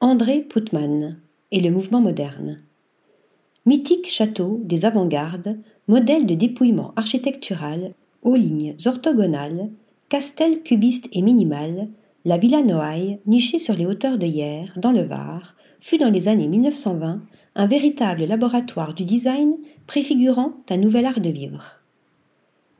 André Putman et le mouvement moderne. Mythique château des avant-gardes, modèle de dépouillement architectural aux lignes orthogonales, castel cubiste et minimal, la Villa Noailles, nichée sur les hauteurs de Hyères, dans le Var, fut dans les années 1920 un véritable laboratoire du design préfigurant un nouvel art de vivre.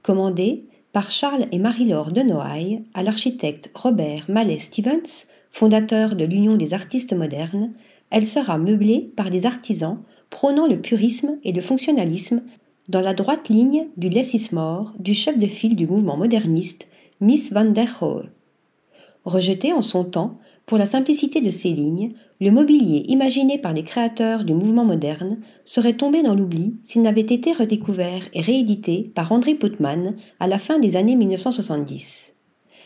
Commandé par Charles et Marie-Laure de Noailles à l'architecte Robert Mallet Stevens, fondateur de l'Union des artistes modernes, elle sera meublée par des artisans prônant le purisme et le fonctionnalisme dans la droite ligne du laissisme du chef de file du mouvement moderniste, Miss van der Rohe. Rejeté en son temps pour la simplicité de ses lignes, le mobilier imaginé par les créateurs du mouvement moderne serait tombé dans l'oubli s'il n'avait été redécouvert et réédité par André Putman à la fin des années 1970.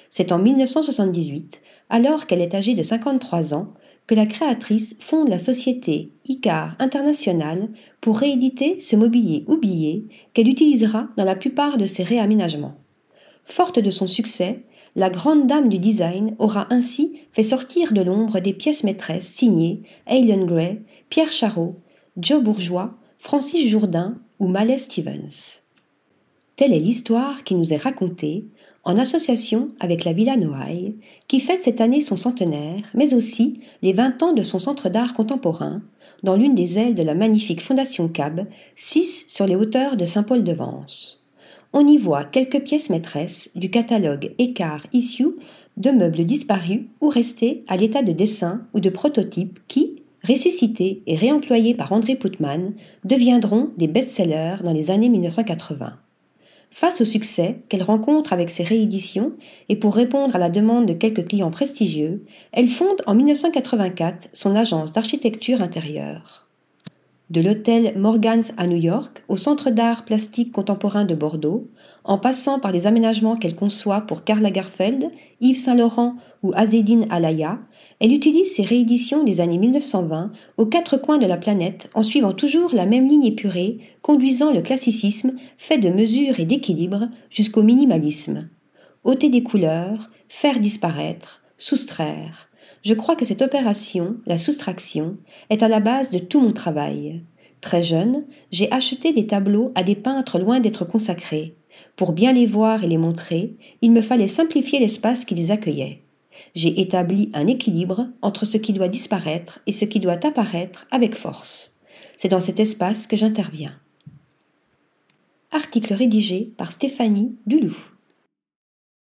C'est en 1978 alors qu'elle est âgée de 53 ans, que la créatrice fonde la société ICAR International pour rééditer ce mobilier oublié qu'elle utilisera dans la plupart de ses réaménagements. Forte de son succès, la grande dame du design aura ainsi fait sortir de l'ombre des pièces maîtresses signées Aileen Gray, Pierre Charot, Joe Bourgeois, Francis Jourdain ou Mallet Stevens. Telle est l'histoire qui nous est racontée en association avec la Villa Noailles, qui fête cette année son centenaire, mais aussi les 20 ans de son centre d'art contemporain, dans l'une des ailes de la magnifique Fondation Cab, 6 sur les hauteurs de Saint-Paul-de-Vence. On y voit quelques pièces maîtresses du catalogue Écart Issue de meubles disparus ou restés à l'état de dessin ou de prototype qui, ressuscités et réemployés par André Putman, deviendront des best-sellers dans les années 1980. Face au succès qu'elle rencontre avec ses rééditions et pour répondre à la demande de quelques clients prestigieux, elle fonde en 1984 son agence d'architecture intérieure. De l'hôtel Morgans à New York au Centre d'art plastique contemporain de Bordeaux, en passant par les aménagements qu'elle conçoit pour Karl Lagerfeld, Yves Saint-Laurent ou Azedine Alaya, elle utilise ses rééditions des années 1920 aux quatre coins de la planète en suivant toujours la même ligne épurée, conduisant le classicisme fait de mesures et d'équilibre jusqu'au minimalisme. ôter des couleurs, faire disparaître, soustraire. Je crois que cette opération, la soustraction, est à la base de tout mon travail. Très jeune, j'ai acheté des tableaux à des peintres loin d'être consacrés. Pour bien les voir et les montrer, il me fallait simplifier l'espace qui les accueillait j'ai établi un équilibre entre ce qui doit disparaître et ce qui doit apparaître avec force. C'est dans cet espace que j'interviens. Article rédigé par Stéphanie Dulou.